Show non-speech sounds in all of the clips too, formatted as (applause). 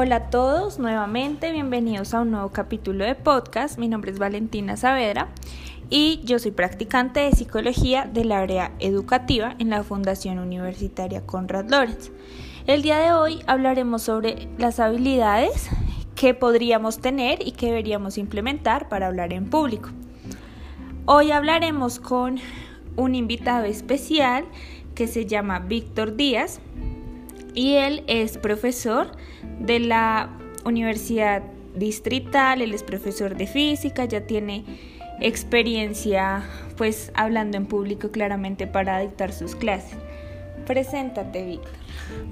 Hola a todos, nuevamente bienvenidos a un nuevo capítulo de podcast. Mi nombre es Valentina Saavedra y yo soy practicante de psicología del área educativa en la Fundación Universitaria Conrad Lorenz. El día de hoy hablaremos sobre las habilidades que podríamos tener y que deberíamos implementar para hablar en público. Hoy hablaremos con un invitado especial que se llama Víctor Díaz y él es profesor de la Universidad Distrital, él es profesor de física, ya tiene experiencia pues hablando en público claramente para dictar sus clases. Preséntate, Víctor.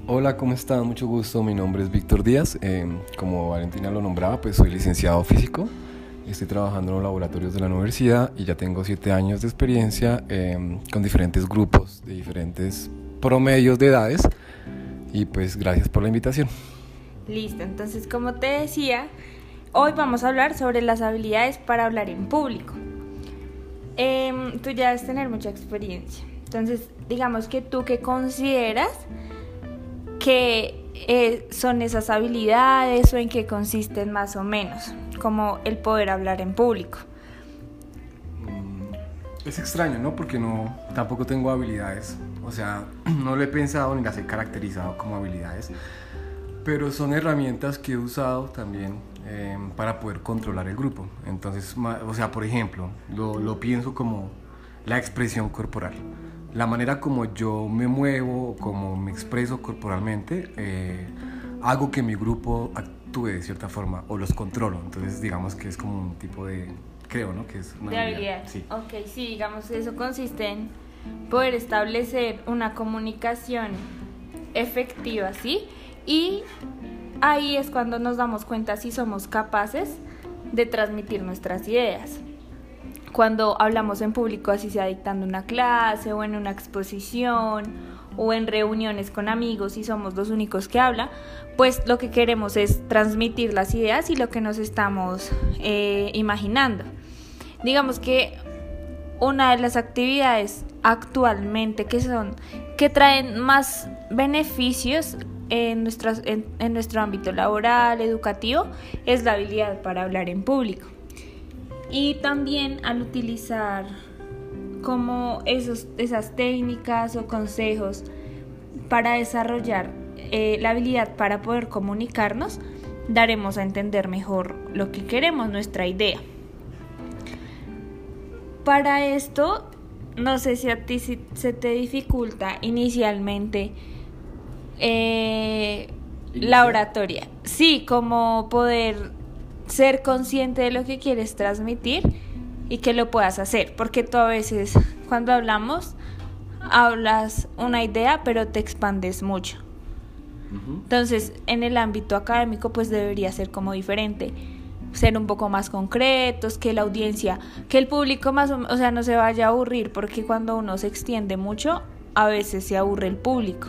Hola, ¿cómo están? Mucho gusto. Mi nombre es Víctor Díaz. Eh, como Valentina lo nombraba, pues soy licenciado físico. Estoy trabajando en los laboratorios de la universidad y ya tengo siete años de experiencia eh, con diferentes grupos de diferentes promedios de edades. Y pues gracias por la invitación. Listo, entonces como te decía, hoy vamos a hablar sobre las habilidades para hablar en público. Em, tú ya debes tener mucha experiencia. Entonces, digamos que tú qué consideras que eh, son esas habilidades o en qué consisten más o menos, como el poder hablar en público. Mm, es extraño, ¿no? Porque no, tampoco tengo habilidades. O sea, (clears throat) no lo he pensado ni las he caracterizado como habilidades. Pero son herramientas que he usado también em, para poder controlar el grupo. Entonces, o sea, por ejemplo, lo, lo pienso como la expresión corporal la manera como yo me muevo, como me expreso corporalmente, eh, hago que mi grupo actúe de cierta forma o los controlo. Entonces, digamos que es como un tipo de, creo, ¿no? Que es una de habilidad. Sí. Ok, sí, digamos, eso consiste en poder establecer una comunicación efectiva, ¿sí? Y ahí es cuando nos damos cuenta si somos capaces de transmitir nuestras ideas cuando hablamos en público, así sea dictando una clase o en una exposición o en reuniones con amigos y somos los únicos que habla, pues lo que queremos es transmitir las ideas y lo que nos estamos eh, imaginando. Digamos que una de las actividades actualmente que son que traen más beneficios en, en nuestro ámbito laboral, educativo, es la habilidad para hablar en público y también al utilizar como esos, esas técnicas o consejos para desarrollar eh, la habilidad para poder comunicarnos, daremos a entender mejor lo que queremos, nuestra idea. Para esto, no sé si a ti se te dificulta inicialmente eh, la oratoria. Sí, como poder ser consciente de lo que quieres transmitir y que lo puedas hacer, porque tú a veces cuando hablamos hablas una idea pero te expandes mucho. Entonces, en el ámbito académico pues debería ser como diferente, ser un poco más concretos, que la audiencia, que el público más o, o sea, no se vaya a aburrir, porque cuando uno se extiende mucho, a veces se aburre el público.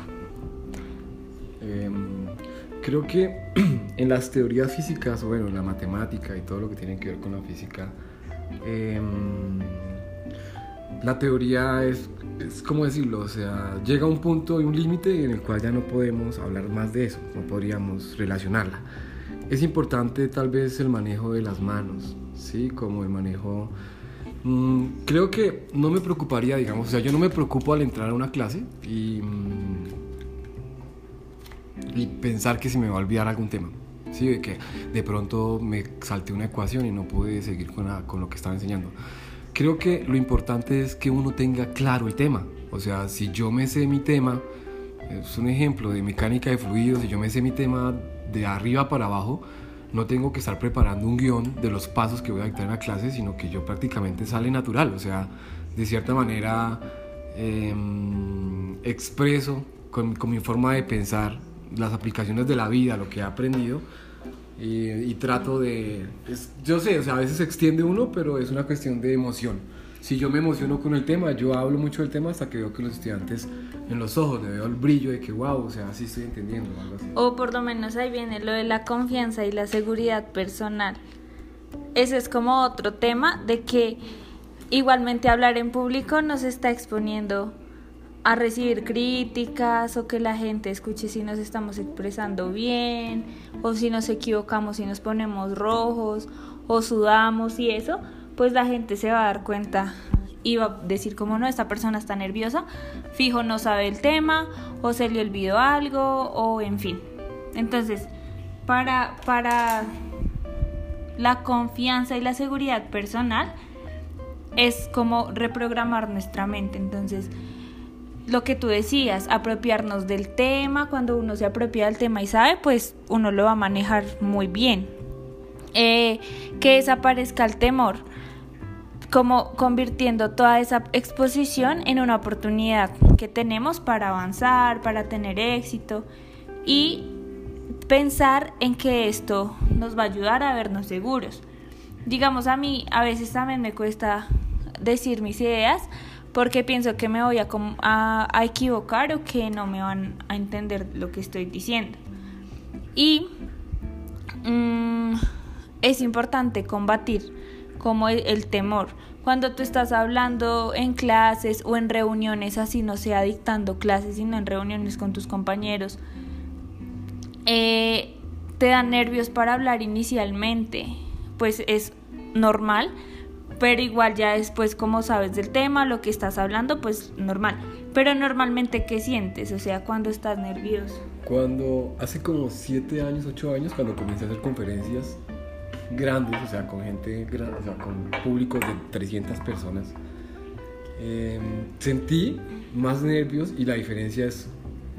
Creo que (clears throat) en las teorías físicas, bueno, en la matemática y todo lo que tiene que ver con la física, em, la teoría es, es, como decirlo, o sea, llega a un punto y un límite en el cual ya no podemos hablar más de eso, no podríamos relacionarla. Es importante tal vez el manejo de las manos, ¿sí? Como el manejo... Mm, creo que no me preocuparía, digamos, o sea, yo no me preocupo al entrar a una clase y... Mm, y pensar que se me va a olvidar algún tema. ¿sí? De que de pronto me salté una ecuación y no pude seguir con, con lo que estaba enseñando. Creo que lo importante es que uno tenga claro el tema. O sea, si yo me sé mi tema, es un ejemplo de mecánica de fluidos, si yo me sé mi tema de arriba para abajo, no tengo que estar preparando un guion de los pasos que voy a dictar en la clase, sino que yo prácticamente sale natural. O sea, de cierta manera em, expreso con, con mi forma de pensar las aplicaciones de la vida, lo que he aprendido. Y, trato de... yo sé, o sea, a veces se extiende uno, pero es una cuestión de emoción. Si yo me emociono con el tema, yo hablo mucho del tema hasta que veo que los estudiantes en los ojos le veo el brillo de que, wow, o sea, sí estoy entendiendo. Algo así. O por lo menos ahí viene lo de la confianza y la seguridad personal. Ese es como otro tema de que igualmente hablar en público nos está exponiendo a recibir críticas o que la gente escuche si nos estamos expresando bien o si nos equivocamos, si nos ponemos rojos o sudamos y eso, pues la gente se va a dar cuenta y va a decir como no, esta persona está nerviosa, fijo no sabe el tema o se le olvidó algo o en fin. Entonces, para, para la confianza y la seguridad personal es como reprogramar nuestra mente. Entonces, lo que tú decías, apropiarnos del tema, cuando uno se apropia del tema y sabe, pues uno lo va a manejar muy bien. Eh, que desaparezca el temor, como convirtiendo toda esa exposición en una oportunidad que tenemos para avanzar, para tener éxito y pensar en que esto nos va a ayudar a vernos seguros. Digamos, a mí a veces también me cuesta decir mis ideas porque pienso que me voy a, a, equivocar o que no me van a entender lo que estoy diciendo. Y mm, es importante combatir como el, temor. Cuando tú estás hablando en clases o en reuniones, así no sea dictando clases, sino en reuniones con tus compañeros, eh, te dan nervios para hablar inicialmente, pues es normal, pero igual ya después como sabes del tema, lo que estás hablando, pues normal. Pero normalmente, ¿qué sientes? O sea, cuando estás nervioso. Cuando hace como 7 años, 8 años, cuando comencé a hacer conferencias grandes, o sea, con gente, o sea, con públicos de 300 personas, em, sentí más nervios y la diferencia es,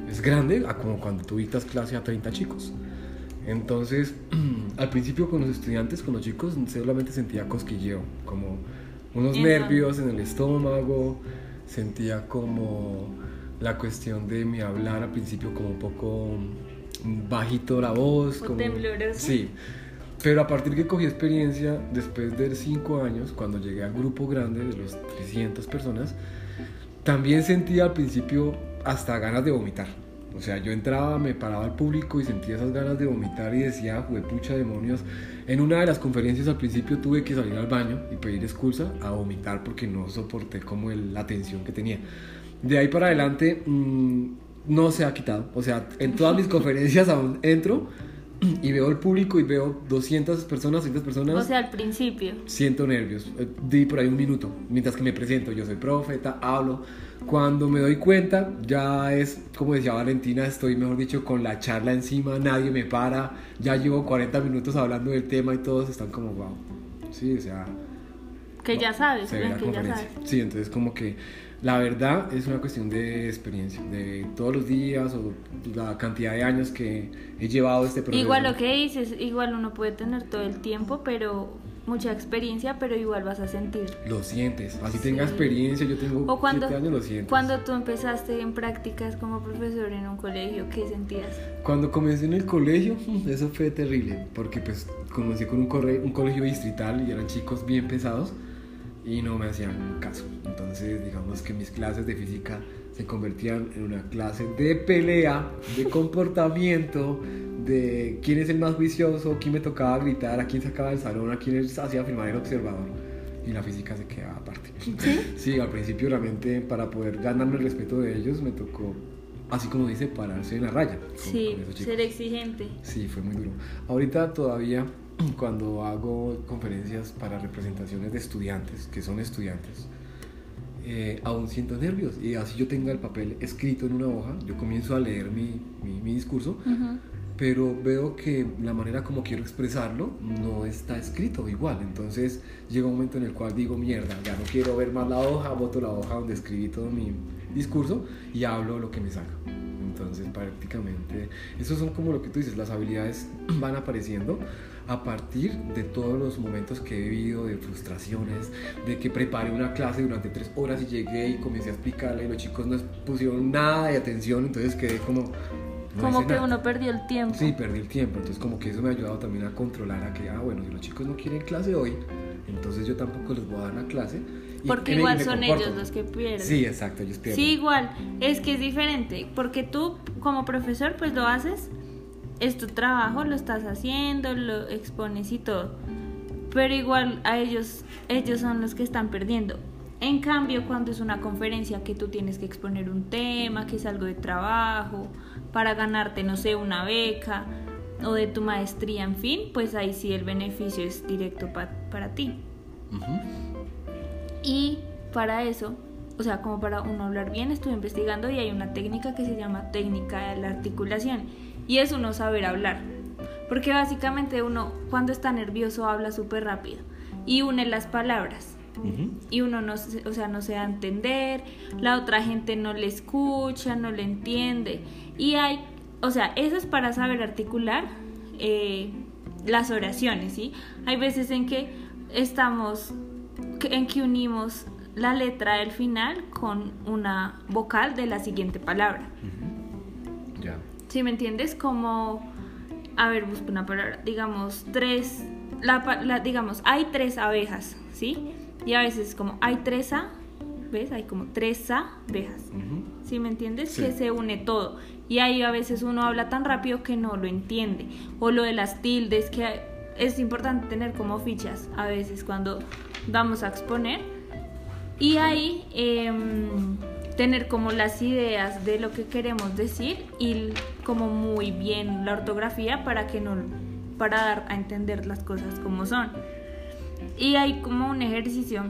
es grande a como cuando tú dictas clase a 30 chicos. Entonces, (clears throat) al principio con los estudiantes, con los chicos, solamente sentía cosquilleo, como unos nervios en el estómago, sentía como la cuestión de mi hablar al principio como un poco bajito la voz, como tembloroso. Sí. Pero a partir que cogí experiencia, después de cinco años, cuando llegué al grupo grande de los 300 personas, también sentía al principio hasta ganas de vomitar. O sea, yo entraba, me paraba al público y sentía esas ganas de vomitar y decía, pucha demonios. En una de las conferencias al principio tuve que salir al baño y pedir excusa a vomitar porque no soporté como la tensión que tenía. De ahí para adelante mm, no se ha quitado. O sea, en todas mis (laughs) conferencias aún entro (clears throat) y veo el público y veo 200 personas, 200 personas. O sea, al principio. Siento nervios. Eh, di por ahí un minuto mientras que me presento. Yo soy profeta, hablo cuando me doy cuenta, ya es, como decía Valentina, estoy, mejor dicho, con la charla encima, nadie me para, ya llevo 40 minutos hablando del tema y todos están como, wow. Sí, o sea... Que ya sabes, que ya sabes. Sí, entonces como que la verdad es una cuestión de experiencia, de todos los días o la cantidad de años que he llevado este proceso. Igual lo que dices, igual uno puede tener todo el tiempo, pero mucha experiencia, pero igual vas a sentir. Lo sientes, así tenga experiencia, yo tengo o cuando, años, lo sientes. Cuando tú empezaste en prácticas como profesor en un colegio, ¿qué sentías? Cuando comencé en el colegio, (laughs) eso fue terrible, porque pues comencé con un, un colegio distrital y eran chicos bien pesados y no me hacían caso. Entonces, digamos que mis clases de física se convertían en una clase de pelea, de comportamiento, de quién es el más juicioso, quién me tocaba gritar, a quién sacaba del salón, a quién hacía firmar el observador. Y la física se quedaba aparte. ¿Sí? sí, al principio realmente para poder ganarme el respeto de ellos me tocó, así como dice, pararse en la raya. sí, ser exigente. Sí, fue muy duro. Ahorita todavía (clears throat) cuando hago conferencias para representaciones de estudiantes, que son estudiantes, eh, aún siento nervios. Y así yo tenga el papel escrito en una hoja, yo comienzo a leer mi, mi, discurso, pero veo que la manera como quiero expresarlo no está escrito igual. Entonces llega un momento en el cual digo, mierda, ya no quiero ver más la hoja, boto la hoja donde escribí todo mi discurso y hablo lo que me salga. Entonces prácticamente, esos son como lo que tú dices, las habilidades (clears throat) van apareciendo a partir de todos los momentos que he vivido de frustraciones, de que preparé una clase durante tres horas y llegué y comencé a explicarle y los chicos no pusieron nada de atención, entonces quedé como... como que uno perdió el tiempo. Sí, perdí el tiempo, entonces como que eso me ha ayudado también a controlar a que, ah, bueno, si los chicos no quieren clase hoy, entonces yo tampoco les voy a dar la clase. porque igual son ellos los que pierden. Sí, exacto, ellos pierden. Sí, igual, es que es diferente, porque tú como profesor pues lo haces es tu trabajo, lo estás haciendo, lo expones y todo. Pero igual a ellos, ellos son los que están perdiendo. En cambio, cuando es una conferencia que tú tienes que exponer un tema, que es algo de trabajo, para ganarte, no sé, una beca o de tu maestría, en fin, pues ahí sí el beneficio es directo para ti. Y para eso, o sea, como para uno hablar bien, estuve investigando y hay una técnica que se llama técnica de la articulación y es uno saber hablar. Porque básicamente uno cuando está nervioso habla súper rápido y une las palabras. Y uno no, o sea, no se da a entender, la otra gente no le escucha, no le entiende. Y hay, o sea, eso es para saber articular eh, las oraciones, ¿sí? Hay veces en que estamos, en que unimos la letra del final con una vocal de la siguiente palabra. ¿Sí me entiendes? Como, a ver, busco una palabra, digamos, tres, la, digamos, hay tres abejas, ¿sí? Y a veces como hay tres a, ¿ves? Hay como tres abejas. ¿Sí me entiendes? Que se une todo. Y ahí a veces uno habla tan rápido que no lo entiende. O lo de las tildes, que es importante tener como fichas a veces cuando vamos a exponer. Y ahí em, tener como las ideas de lo que queremos decir y como muy bien la ortografía para que no para dar a entender las cosas como son. Y hay como un ejercicio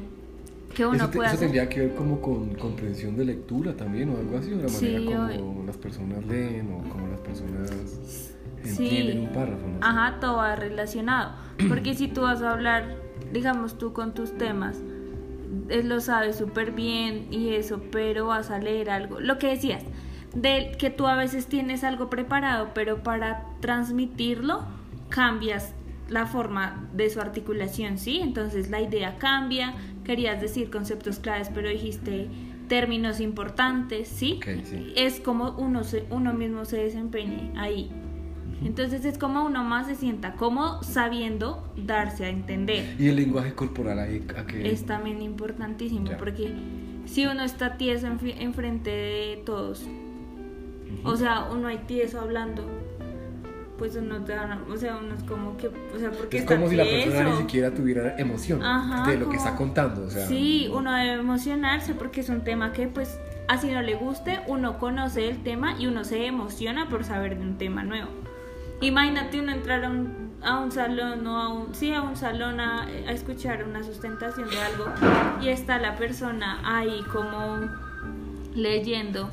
que uno eso puede eso hacer. tendría que ver como con comprensión de lectura también o algo así, o la manera como las personas leen o como las personas entienden un párrafo. ¿no? Ajá, todo va relacionado. Porque si tú vas a hablar, digamos tú con tus temas, él lo sabes súper bien y eso, pero vas a leer algo. Lo que decías, de que tú a veces tienes algo preparado, pero para transmitirlo cambias la forma de su articulación, ¿sí? Entonces la idea cambia, querías decir conceptos claves, pero dijiste términos importantes, ¿sí? sí. Es como uno, se, uno mismo se desempeñe ahí. Entonces es como uno más se sienta como sabiendo darse a entender. ¿Y el lenguaje corporal ahí a qué? Es también importantísimo porque si uno está tieso enfrente de todos, o sea, uno hay tieso hablando, pues uno te van o sea, uno es como que, o sea, porque es como si la persona ni siquiera tuviera emoción de lo que está contando, o sea, sí, uno debe emocionarse porque es un tema que pues así no le guste, uno conoce el tema y uno se emociona por saber de un tema nuevo. Imagínate uno entrar a un, a un salón o a un, sí, a un salón a, a, escuchar una sustentación de algo y está la persona ahí como leyendo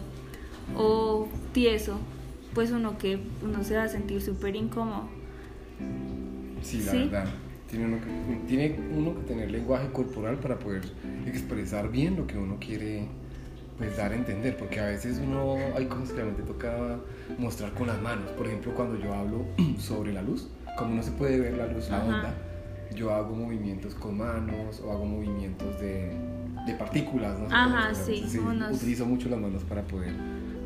o tieso, pues uno que uno se va a sentir súper incómodo. Sí, la verdad. Tiene uno, que, tiene uno que tener lenguaje corporal para poder expresar bien lo que uno quiere pues dar a entender, porque a veces uno hay cosas que realmente toca mostrar con las manos. Por ejemplo, cuando yo hablo (clears throat) sobre la luz, como no se puede ver la luz, la Ajá. onda, yo hago movimientos con manos o hago movimientos de, de partículas, ¿no? Ajá, sí, sí unos... Utilizo mucho las manos para poder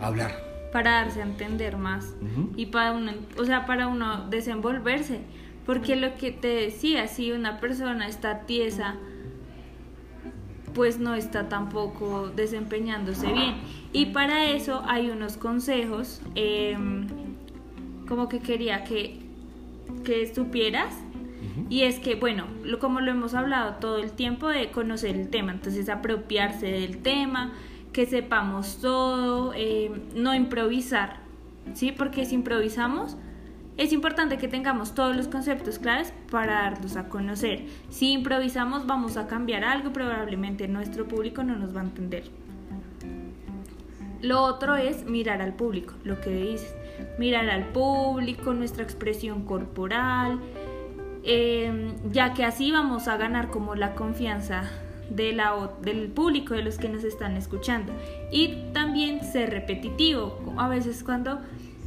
hablar. Para darse a entender más uh -huh. y para uno, o sea, para uno desenvolverse. Porque lo que te decía, si una persona está tiesa, pues no está tampoco desempeñándose bien. Y para eso hay unos consejos, eh, como que quería que, que supieras. Uh -huh. Y es que, bueno, lo, como lo hemos hablado todo el tiempo de conocer el tema, entonces apropiarse del tema, que sepamos todo, eh, no improvisar, ¿sí? Porque si improvisamos, es importante que tengamos todos los conceptos claves para darlos a conocer. Si improvisamos vamos a cambiar algo, probablemente nuestro público no nos va a entender. Lo otro es mirar al público, lo que dices. Mirar al público, nuestra expresión corporal, eh, ya que así vamos a ganar como la confianza del público, de los que nos están escuchando. Y también ser repetitivo. A veces cuando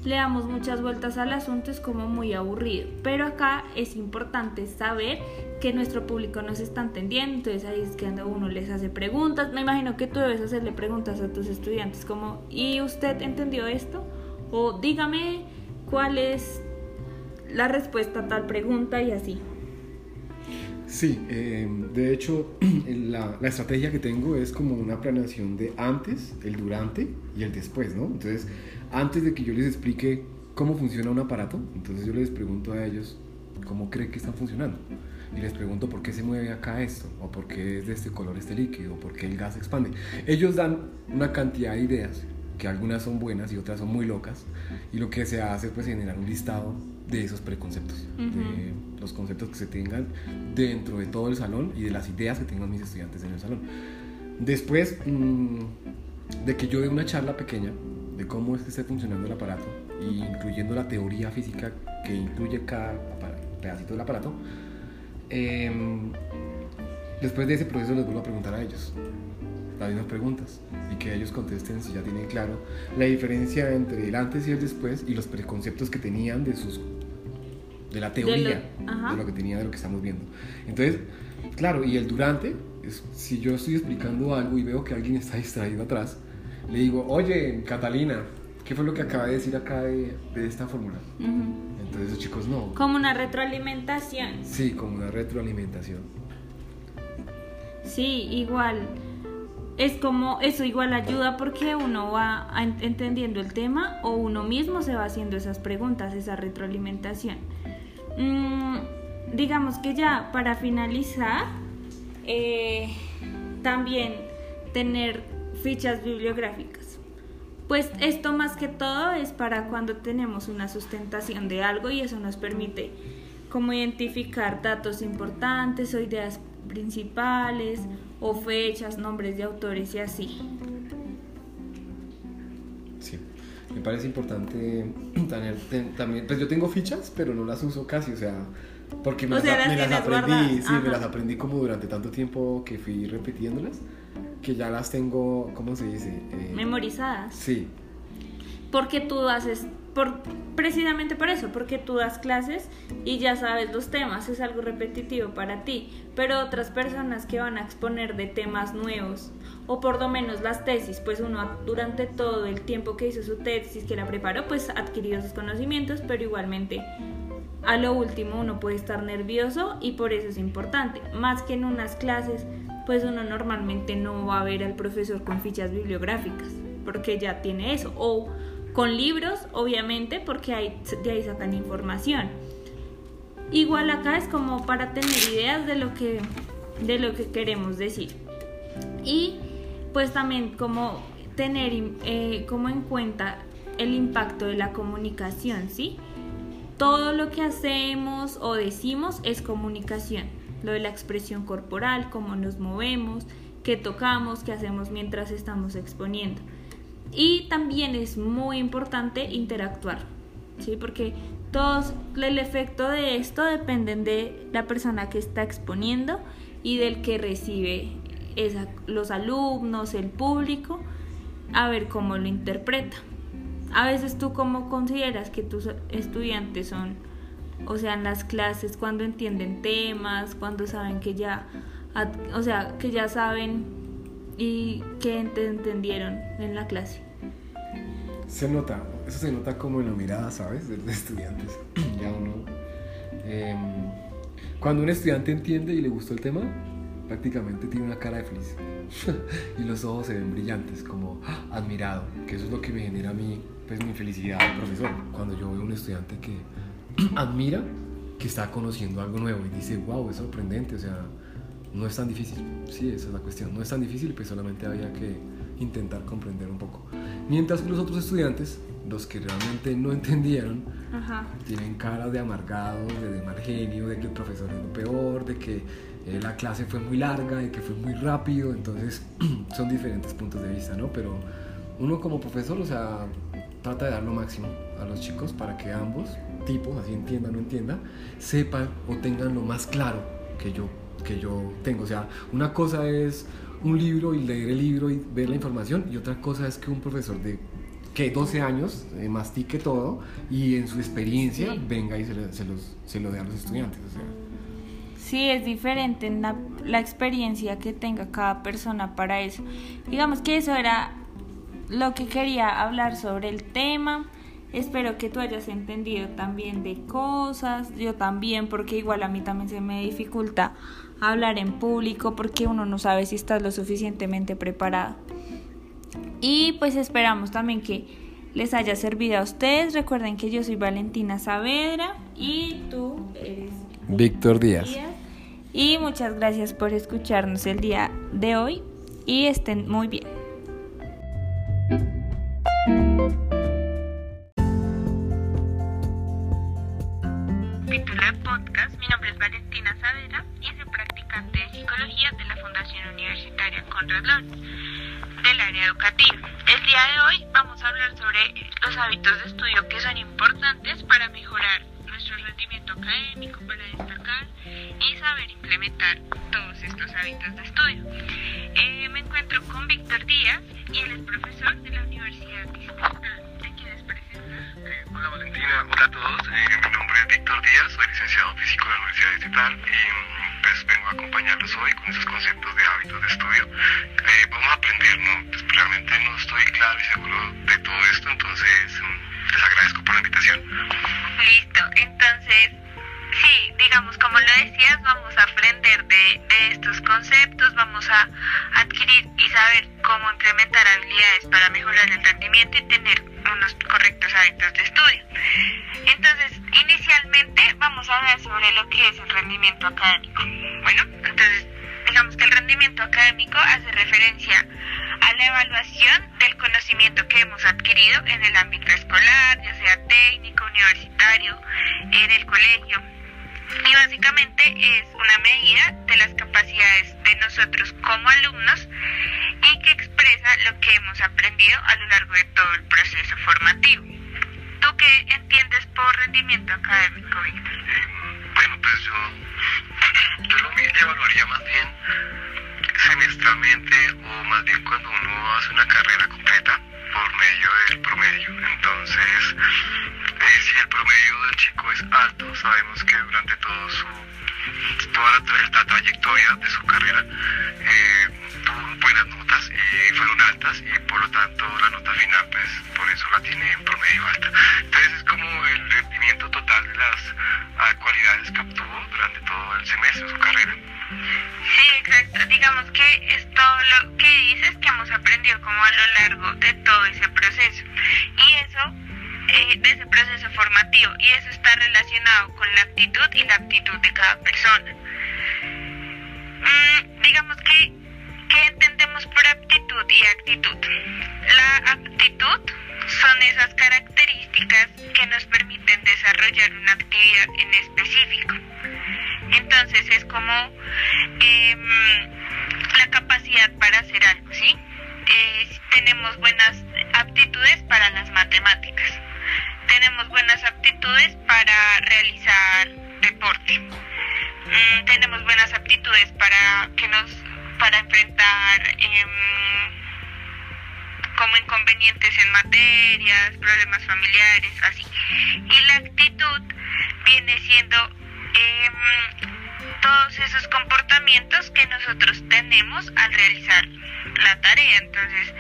le damos muchas vueltas al asunto es como muy aburrido. Pero acá es importante saber que nuestro público nos está entendiendo. Entonces ahí es que uno les hace preguntas. Me imagino que tú debes hacerle preguntas a tus estudiantes como, ¿y usted entendió esto? O dígame cuál es la respuesta a tal pregunta y así. Sí, eh, de hecho (clears throat) la, la, estrategia que tengo es como una planeación de antes, el durante y el después, ¿no? Entonces, antes de que yo les explique cómo funciona un aparato, entonces yo les pregunto a ellos cómo creen que están funcionando. y les pregunto por qué se mueve acá esto, o por qué es de este color este líquido, o por qué el gas expande. Ellos dan una cantidad de ideas, que algunas son buenas y otras son muy locas, y lo que se hace es pues generar un listado de esos preconceptos, de los conceptos que se tengan dentro de todo el salón y de las ideas que tengan mis estudiantes en el salón. Después mm, de que yo dé una charla pequeña de cómo es que está funcionando el aparato, incluyendo la teoría física que incluye cada pedacito del aparato, em, después de ese proceso les vuelvo a preguntar a ellos las mismas preguntas y que ellos contesten si ya tienen claro la diferencia entre el antes y el después y los preconceptos que tenían de sus de la teoría de lo, que tenía de lo que estamos viendo. Entonces claro y el durante es, si yo estoy explicando algo y veo que alguien está distraído atrás le digo oye Catalina ¿qué fue lo que acaba de decir acá de, esta fórmula? Entonces los chicos no. Como una retroalimentación. Sí, como una retroalimentación. Sí, igual. Es como eso igual ayuda porque uno va entendiendo el tema o uno mismo se va haciendo esas preguntas, esa retroalimentación. Mm, digamos que ya para finalizar, eh, también tener fichas bibliográficas. Pues esto más que todo es para cuando tenemos una sustentación de algo y eso nos permite como identificar datos importantes o ideas principales o fechas, nombres de autores y así. Sí, me parece importante (clears throat) tener también, pues yo tengo fichas, pero no las uso casi, o sea, porque me, las, aprendí, sí, me las aprendí como durante tanto tiempo que fui repitiéndolas que ya las tengo, ¿cómo se dice? Eh, Memorizadas. Sí. Porque tú haces, por, precisamente por eso, porque tú das clases y ya sabes los temas, es algo repetitivo para ti, pero otras personas que van a exponer de temas nuevos, o por lo menos las tesis, pues uno durante todo el tiempo que hizo su tesis, que la preparó, pues adquirió sus conocimientos, pero igualmente a lo último uno puede estar nervioso y por eso es importante, más que en unas clases pues uno normalmente no va a ver al profesor con fichas bibliográficas, porque ya tiene eso, o con libros, obviamente, porque ahí, de ahí sacan información. Igual acá es como para tener ideas de lo que, de lo que queremos decir. Y pues también como tener eh, como en cuenta el impacto de la comunicación, ¿sí? Todo lo que hacemos o decimos es comunicación lo de la expresión corporal, cómo nos movemos, qué tocamos, qué hacemos mientras estamos exponiendo. Y también es muy importante interactuar, ¿sí? porque todos el efecto de esto dependen de la persona que está exponiendo y del que recibe los alumnos, el público, a ver cómo lo interpreta. A veces tú cómo consideras que tus estudiantes son o sea, en las clases, cuando entienden temas, cuando saben que ya, o sea, que ya saben y que entendieron en la clase. Se nota, eso se nota como en la mirada, ¿sabes? De estudiantes. (clears throat) ya uno. Em, cuando un estudiante entiende y le gustó el tema, prácticamente tiene una cara de feliz. (laughs) y los ojos se ven brillantes, como ¡ah! admirado, que eso es lo que me genera a mí, pues mi felicidad, profesor. Cuando yo veo un estudiante que (clears throat) admira que está conociendo algo nuevo y dice, wow, es sorprendente, o sea, no es tan difícil. Sí, esa es la cuestión, no es tan difícil, pues solamente había que intentar comprender un poco. Mientras que los otros estudiantes, los que realmente no entendieron, tienen caras de amargados, de, mal genio, de que el profesor es lo peor, de que eh, la clase fue muy larga, de que fue muy rápido, entonces (clears throat) son diferentes puntos de vista, ¿no? Pero uno como profesor, o sea, trata de dar lo máximo a los chicos para que ambos tipos, así entienda o no entienda, sepan o tengan lo más claro que yo, que yo tengo. O sea, una cosa es un libro y leer el libro y ver la información y otra cosa es que un profesor de que 12 años eh, mastique todo y en su experiencia venga y se, se, los, se, lo dé a los estudiantes. O sea. Sí, es diferente en la, la experiencia que tenga cada persona para eso. Digamos que eso era lo que quería hablar sobre el tema. Espero que tú hayas entendido también de cosas, yo también, porque igual a mí también se me dificulta hablar en público porque uno no sabe si estás lo suficientemente preparado. Y pues esperamos también que les haya servido a ustedes. Recuerden que yo soy Valentina Saavedra y tú eres Víctor Díaz. Y muchas gracias por escucharnos el día de hoy y estén muy bien. Del área educativa. El día de hoy vamos a hablar sobre los hábitos de estudio que son importantes para mejorar nuestro rendimiento académico, para destacar y saber implementar todos estos hábitos de estudio. Eh, me encuentro con Víctor Díaz y él es profesor de la Universidad Distrital. Hola Valentina, hola a todos. Eh, mi nombre es Víctor Díaz, soy licenciado físico de la Universidad Distrital y mm, pues vengo a acompañarlos hoy con esos conceptos de hábitos de estudio. Eh, vamos a aprender, ¿no? Pues realmente no estoy claro y seguro de todo esto, entonces mm, les agradezco por la invitación. Listo, entonces, sí, digamos, como lo decías, vamos a aprender de, estos conceptos, vamos a adquirir y saber cómo implementar habilidades para mejorar el rendimiento y tener unos correctos hábitos de estudio. Entonces, inicialmente vamos a hablar sobre lo que es el rendimiento académico. Bueno, entonces, digamos que el rendimiento académico hace referencia a la evaluación del conocimiento que hemos adquirido en el ámbito escolar, ya sea técnico, universitario, en el colegio. Básicamente es una medida de las capacidades de nosotros como alumnos y que expresa lo que hemos aprendido a lo largo de todo el proceso formativo. ¿Tú qué entiendes por rendimiento académico, Víctor? Bueno, pues yo, yo lo evaluaría más bien semestralmente o más bien cuando uno hace una carrera completa por medio del promedio. Entonces, eh, si el promedio del chico es alto, sabemos que durante todo su, toda la, la trayectoria de su carrera eh, tuvo buenas notas y fueron altas y por lo tanto la nota final pues por eso la tiene en promedio alta. Entonces es como el rendimiento total de las ah, cualidades que obtuvo durante todo el semestre su carrera. Sí, exacto. Digamos que es todo lo que dices que hemos aprendido como a lo largo de todo ese proceso. Y eso, eh, de ese proceso formativo. Y eso está relacionado con la actitud y la aptitud de cada persona. Mm, digamos que, ¿qué entendemos por aptitud y actitud? La aptitud son esas características que nos permiten desarrollar una actividad en específico. Entonces es como em, la capacidad para hacer algo, ¿sí? Eh, tenemos buenas aptitudes para las matemáticas, tenemos buenas aptitudes para realizar deporte, Mm, tenemos buenas aptitudes para que nos para enfrentar em, como inconvenientes en materias, problemas familiares, así. Y la actitud viene siendo em, todos esos comportamientos que nosotros tenemos al realizar la tarea. Entonces,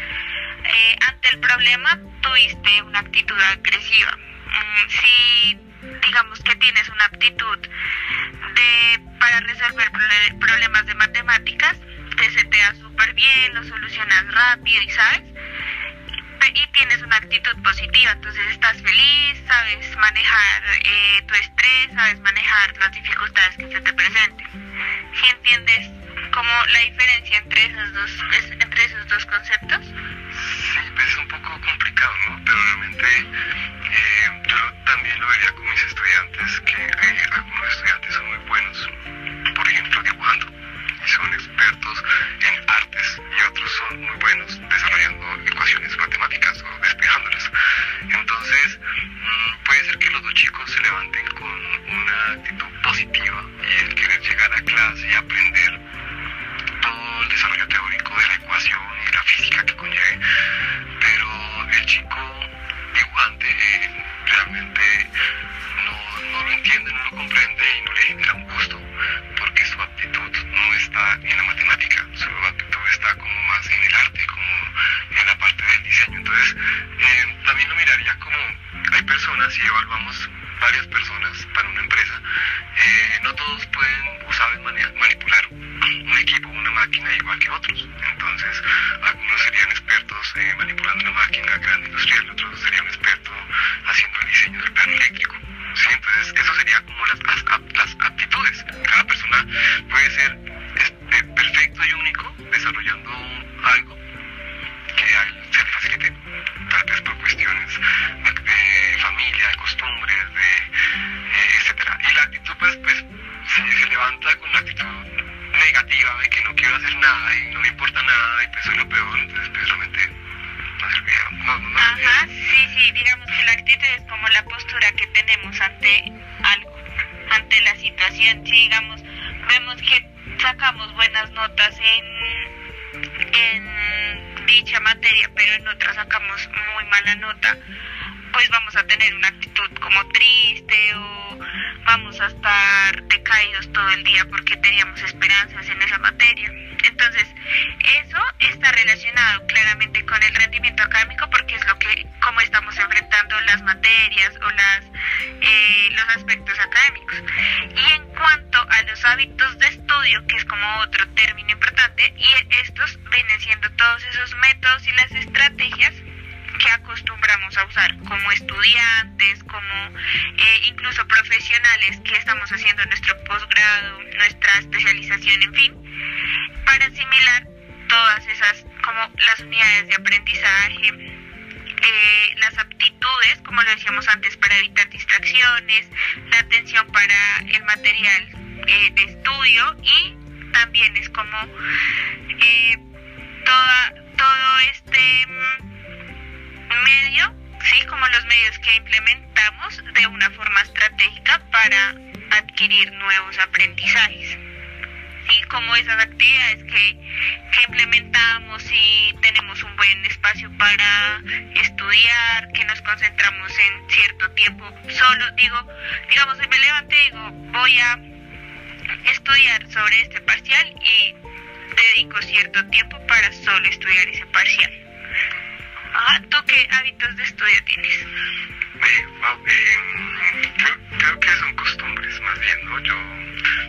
eh, ante el problema tuviste una actitud agresiva. Mm, si digamos que tienes una aptitud de para resolver problemas de matemáticas, te se te da súper bien, lo solucionas rápido y sabes y tienes una actitud positiva, entonces estás feliz, sabes manejar eh, tu estrés, sabes manejar las dificultades que se te presenten. Si entiendes como la diferencia entre esos dos, entre esos dos conceptos? Pues es un poco complicado, ¿no? Pero realmente eh, yo lo- también lo vería con mis estudiantes, que eh, algunos estudiantes son muy buenos, por ejemplo, dibujando, y son expertos en artes, y otros son muy buenos desarrollando ecuaciones matemáticas o despejándolas. Entonces, mm, puede ser que los dos chicos se levanten con una actitud positiva y el querer llegar a clase y aprender todo el desarrollo teórico de la ecuación y la física que conlleve, pero el chico dibujante eh, realmente no, no lo entiende, no lo comprende y no le genera un gusto, porque su aptitud no está en la matemática, su aptitud está como más en el arte, como en la parte del diseño. Entonces, eh, también lo miraría como hay personas y evaluamos varias personas para una empresa, eh, no todos pueden o saben manipular equipo una máquina igual que otros. Entonces, algunos serían expertos eh, manipulando una máquina grande industrial, otros serían expertos haciendo el diseño del plano eléctrico. Entonces, eso sería como las, las, aptitudes. Cada persona puede ser este, perfecto y único desarrollando algo que a él se le facilite, tal vez por cuestiones de, familia, de costumbres, de, eh, etcétera. Y la actitud, pues, pues se, se levanta con la actitud negativa de que no quiero hacer nada y no me importa nada y pues soy lo peor, entonces pues realmente no sirvieron. No, no, Ajá, sí, sí, digamos que la actitud es como la postura que tenemos ante algo, ante la situación. Si digamos, vemos que sacamos buenas notas en, en dicha materia, pero en otra sacamos muy mala nota, pues vamos a tener una actitud como triste o vamos a estar decaídos todo el día porque teníamos esperanzas en esa materia. Entonces, eso está relacionado claramente con el rendimiento académico porque es lo que, como estamos enfrentando las materias o las, eh, los aspectos académicos. Y en cuanto a los hábitos de estudio, que es como otro término importante, y estos vienen siendo todos esos métodos y las estrategias que acostumbramos a usar como estudiantes, como eh, incluso profesionales que estamos haciendo nuestro posgrado, nuestra especialización, en fin, para asimilar todas esas como las unidades de aprendizaje, eh, las aptitudes, como lo decíamos antes, para evitar distracciones, la atención para el material eh, de estudio y también es como eh, toda, todo este mm, medio, sí, como los medios que implementamos de una forma estratégica para adquirir nuevos aprendizajes y como esas actividades que, que implementamos y tenemos un buen espacio para estudiar, que nos concentramos en cierto tiempo solo, digo, digamos, si me levanto y digo, voy a estudiar sobre este parcial y dedico cierto tiempo para solo estudiar ese parcial. Ah, ¿Tú qué hábitos de estudio tienes? Creo, que son costumbres más bien, ¿no? Yo,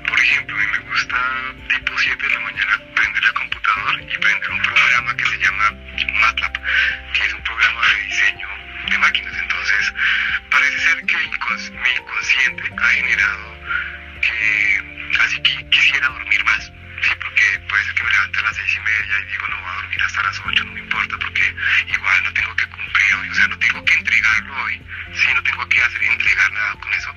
por ejemplo, a mí me gusta tipo 7 de la mañana prender el computador y prender un programa que se llama MATLAB, que es un programa de diseño de máquinas. Entonces, parece ser que mi inconsciente ha generado que así que quisiera dormir más. Sí, porque puede ser que me levante a las seis y media y digo no voy a dormir hasta las 8, no me importa, porque igual no tengo que cumplir hoy, o sea, no tengo que entregarlo hoy, sí, no tengo que hacer entregar nada con eso,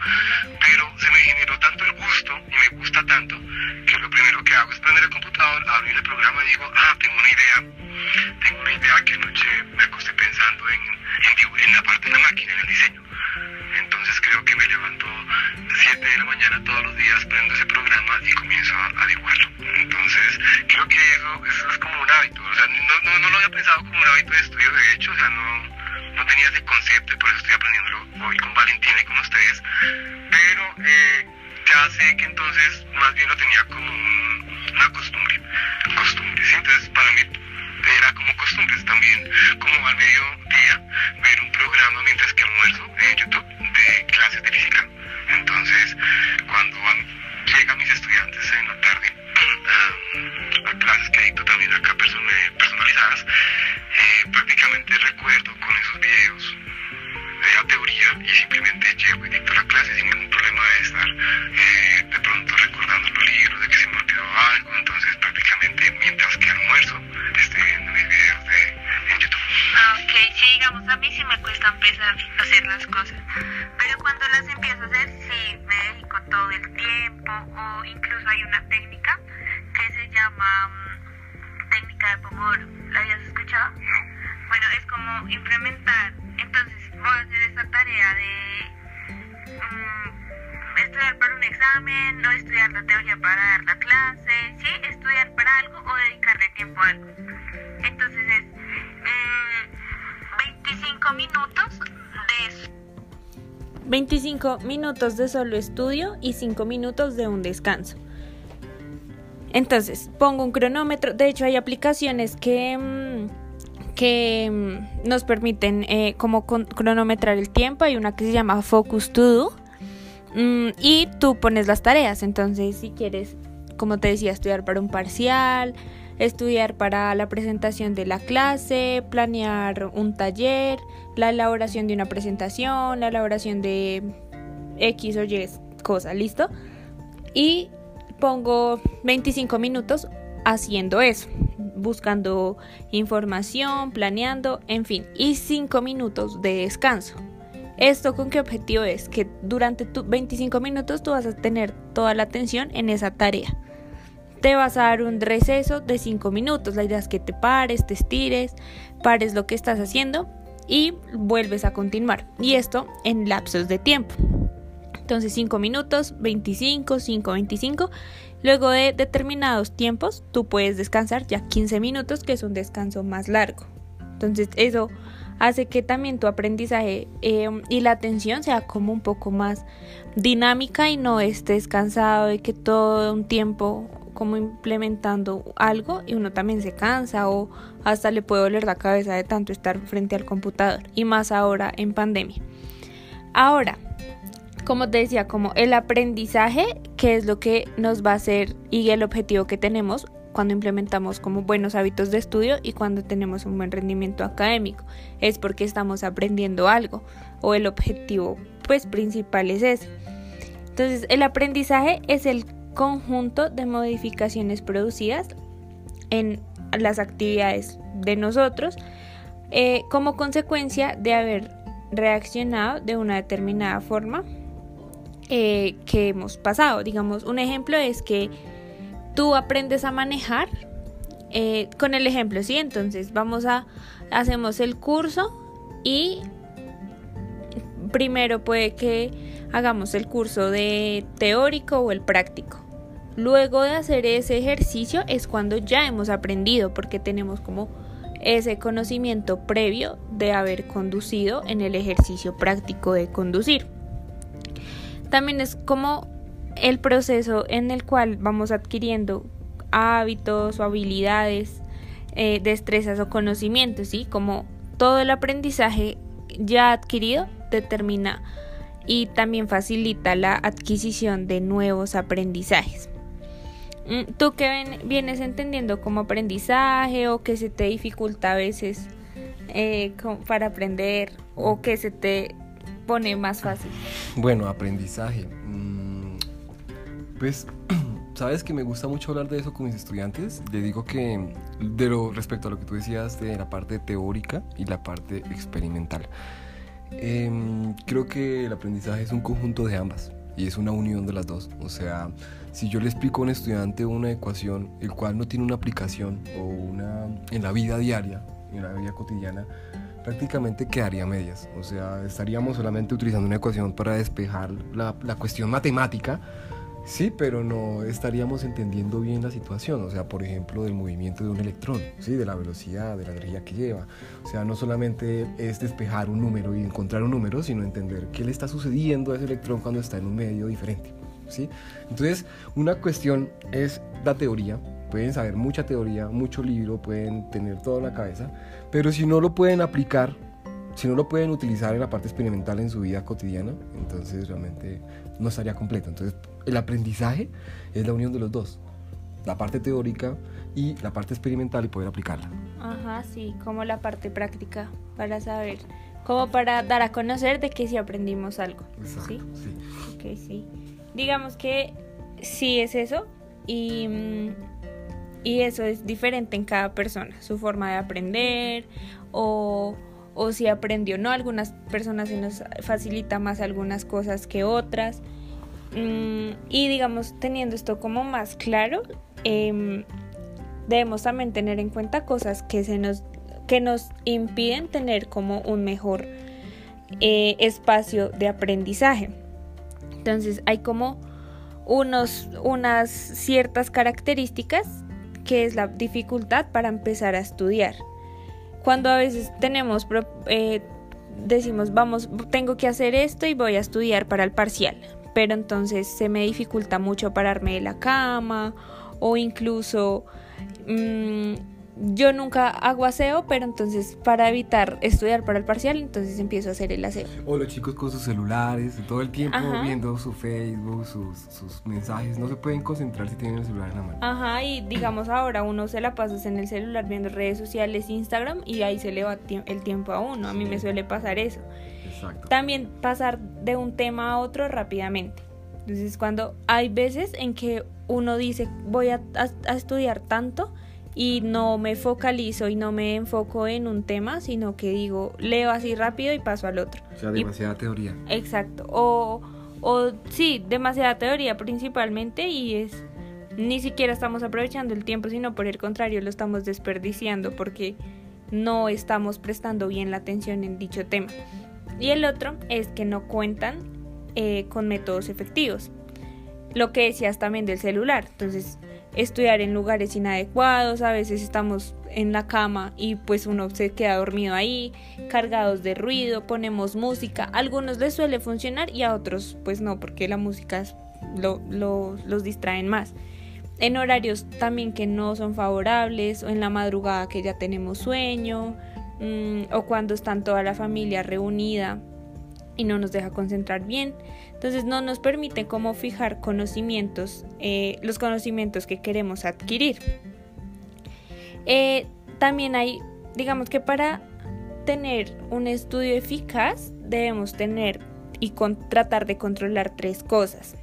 pero se me generó tanto el gusto y me gusta tanto que lo primero que hago es prender el computador, abrir el programa y digo, ah, tengo una idea, tengo una idea que anoche me acosté pensando en, en, la parte de la máquina, en el diseño. Entonces creo que me levanto 7 de la mañana todos los días, prendo ese programa y comienzo a, a dibujarlo. Hábito de estudio, de hecho, o sea, no, no tenía ese concepto y por eso estoy aprendiéndolo hoy con Valentina y con ustedes. Pero eh, ya sé que entonces más bien lo tenía como un- una costumbre. Costumbre, ¿sí? Entonces para mí era como costumbres también, como al mediodía, ver un programa mientras que almuerzo en YouTube de clases de física. Entonces, cuando van, llegan mis estudiantes en la tarde (clears throat) a, a clases que dicto también acá eh, personalizadas, eh, prácticamente recuerdo con esos videos. De la teoría y simplemente llego y dicto la clase sin ningún problema de estar eh, de pronto recordando los libros, de que se me olvidó algo, entonces prácticamente mientras que almuerzo estoy viendo mis videos de, en YouTube. Ok, sí, digamos, a mí sí me cuesta empezar a hacer las cosas, pero cuando las empiezo a hacer, sí, me dedico todo el tiempo, o incluso hay una técnica que se llama mm, técnica de Pomodoro, ¿la habías Bueno, es como implementar, entonces voy a hacer esa tarea de mm, estudiar para un examen, o estudiar la teoría para dar la clase, sí, estudiar para algo o dedicarle tiempo a algo. Entonces es mm, 25 minutos de 25 minutos de solo estudio y 5 minutos de un descanso. Entonces, pongo un cronómetro. De hecho, hay aplicaciones que, mm, que mm, nos permiten eh, como cronometrar el tiempo. Hay una que se llama Focus To Do. Mm, y tú pones las tareas. Entonces, si quieres, como te decía, estudiar para un parcial, estudiar para la presentación de la clase, planear un taller, la elaboración de una presentación, la elaboración de X o Y cosa, ¿listo? Y pongo 25 minutos haciendo eso, buscando información, planeando, en fin, y 5 minutos de descanso. ¿Esto con qué objetivo es? Que durante tus 25 minutos tú vas a tener toda la atención en esa tarea. te vas a dar un receso de 5 minutos. La idea es que te pares, te estires, pares lo que estás haciendo y vuelves a continuar. Y esto en lapsos de tiempo. Entonces 5 minutos, 25, 5, 25. Luego de determinados tiempos, tú puedes descansar ya 15 minutos, que es un descanso más largo. Entonces eso hace que también tu aprendizaje em, y la atención sea como un poco más dinámica y no estés cansado de que todo un tiempo como implementando algo y uno también se cansa o hasta le puede doler la cabeza de tanto estar frente al computador y más ahora en pandemia. Ahora, como te decía, como el aprendizaje, que es lo que nos va a hacer y el objetivo que tenemos cuando implementamos como buenos hábitos de estudio y cuando tenemos un buen rendimiento académico, es porque estamos aprendiendo algo o el objetivo pues principal es ese. Entonces, el aprendizaje es el conjunto de modificaciones producidas en las actividades de nosotros eh, como consecuencia de haber reaccionado de una determinada forma eh, que hemos pasado. Digamos, un ejemplo es que tú aprendes a manejar eh, con el ejemplo, ¿sí? Entonces vamos a, hacemos el curso y primero puede que hagamos el curso de teórico o el práctico. Luego de hacer ese ejercicio es cuando ya hemos aprendido porque tenemos como ese conocimiento previo de haber conducido en el ejercicio práctico de conducir. También es como el proceso en el cual vamos adquiriendo hábitos o habilidades, eh, destrezas o conocimientos, ¿sí? Como todo el aprendizaje ya adquirido determina y también facilita la adquisición de nuevos aprendizajes. Mm, ¿Tú qué vienes entendiendo como aprendizaje o que se te dificulta a veces eh, para aprender o que se te pone más fácil? Bueno, aprendizaje. Mm, pues, (clears throat) sabes que me gusta mucho hablar de eso con mis estudiantes. Le digo que de lo respecto a lo que tú decías de la parte teórica y la parte experimental. Em, creo que el aprendizaje es un conjunto de ambas y es una unión de las dos. O sea, si yo le explico a un estudiante una ecuación, el cual no tiene una aplicación o una en la vida diaria, en la vida cotidiana, prácticamente quedaría medias. O sea, estaríamos solamente utilizando una ecuación para despejar la, la cuestión matemática, Sí, pero no estaríamos entendiendo bien la situación, o sea, por ejemplo, del movimiento de un electrón, ¿sí? de la velocidad, de la energía que lleva. O sea, no solamente es despejar un número y encontrar un número, sino entender qué le está sucediendo a ese electrón cuando está en un medio diferente. ¿Sí? Entonces, una cuestión es la teoría, pueden saber mucha teoría, mucho libro, pueden tener todo en la cabeza, pero si no lo pueden aplicar, si no lo pueden utilizar en la parte experimental en su vida cotidiana, entonces realmente no estaría completo. Entonces, el aprendizaje es la unión de los dos, la parte teórica y la parte experimental y poder aplicarla. Ajá, sí, como la parte práctica para saber, como para dar a conocer de que si aprendimos algo. Exacto, ¿sí? sí. Ok, sí. Digamos que sí es eso y, mm, y eso es diferente en cada persona, su forma de aprender o, o si aprendió o no. Algunas personas se nos facilita más algunas cosas que otras. Mm, y digamos, teniendo esto como más claro, em, debemos también tener en cuenta cosas que, se nos, que nos impiden tener como un mejor eh, espacio de aprendizaje. Entonces hay como unos, unas ciertas características que es la dificultad para empezar a estudiar. Cuando a veces tenemos, eh, decimos, vamos, tengo que hacer esto y voy a estudiar para el parcial pero entonces se me dificulta mucho pararme de la cama o incluso mmm, yo nunca hago aseo, pero entonces para evitar estudiar para el parcial, entonces empiezo a hacer el aseo. O los chicos con sus celulares, todo el tiempo viendo su Facebook, sus, sus, mensajes, no se pueden concentrar si tienen el celular en la mano. Ajá, y digamos ahora uno se la pasa en el celular viendo redes sociales, Instagram, y ahí se le va el tiempo a uno. A mí me suele pasar eso. También pasar de un tema a otro rápidamente. Entonces, cuando hay veces en que uno dice, voy a, estudiar tanto y no me focalizo y no me enfoco en un tema, sino que digo, leo así rápido y paso al otro. O sea, demasiada teoría. Exacto. O, o sí, demasiada teoría principalmente y es ni siquiera estamos aprovechando el tiempo, sino por el contrario lo estamos desperdiciando porque no estamos prestando bien la atención en dicho tema. Y el otro es que no cuentan eh, con métodos efectivos. Lo que decías también del celular. Entonces, estudiar en lugares inadecuados, a veces estamos en la cama y pues uno se queda dormido ahí, cargados de ruido, ponemos música, a algunos les suele funcionar y a otros pues no, porque la música lo, los distraen más. En horarios también que no son favorables o en la madrugada que ya tenemos sueño mm, o cuando están toda la familia reunida y no nos deja concentrar bien. Entonces no nos permite como fijar conocimientos, eh, los conocimientos que queremos adquirir. Eh, también hay, digamos que para tener un estudio eficaz debemos tener y tratar de controlar tres cosas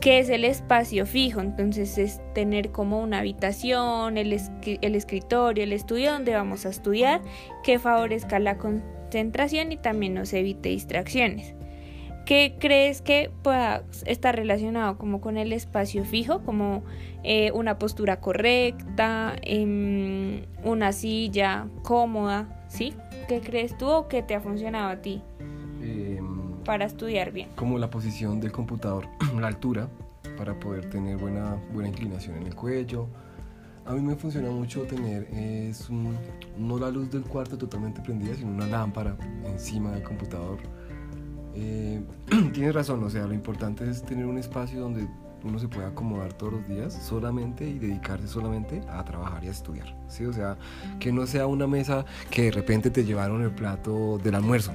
que es el espacio fijo, entonces es tener como una habitación, el, el escritorio, el estudio donde vamos a estudiar, que favorezca la concentración y también nos evite distracciones. ¿Qué crees que pueda estar relacionado como con el espacio fijo, como eh, una postura correcta, em, una silla cómoda, ¿sí? ¿Qué crees tú o qué te ha funcionado a ti em, para estudiar bien? Como la posición del computador, (clears throat) la altura, para poder tener buena, buena inclinación en el cuello. A mí me funciona mucho tener es no la luz del cuarto totalmente prendida, sino una lámpara encima del computador eh, (clears throat) tienes razón, o sea, lo importante es tener un espacio donde uno se puede acomodar todos los días solamente y dedicarse solamente a trabajar y a estudiar, ¿sí? O sea, que no sea una mesa que de repente te llevaron el plato del almuerzo.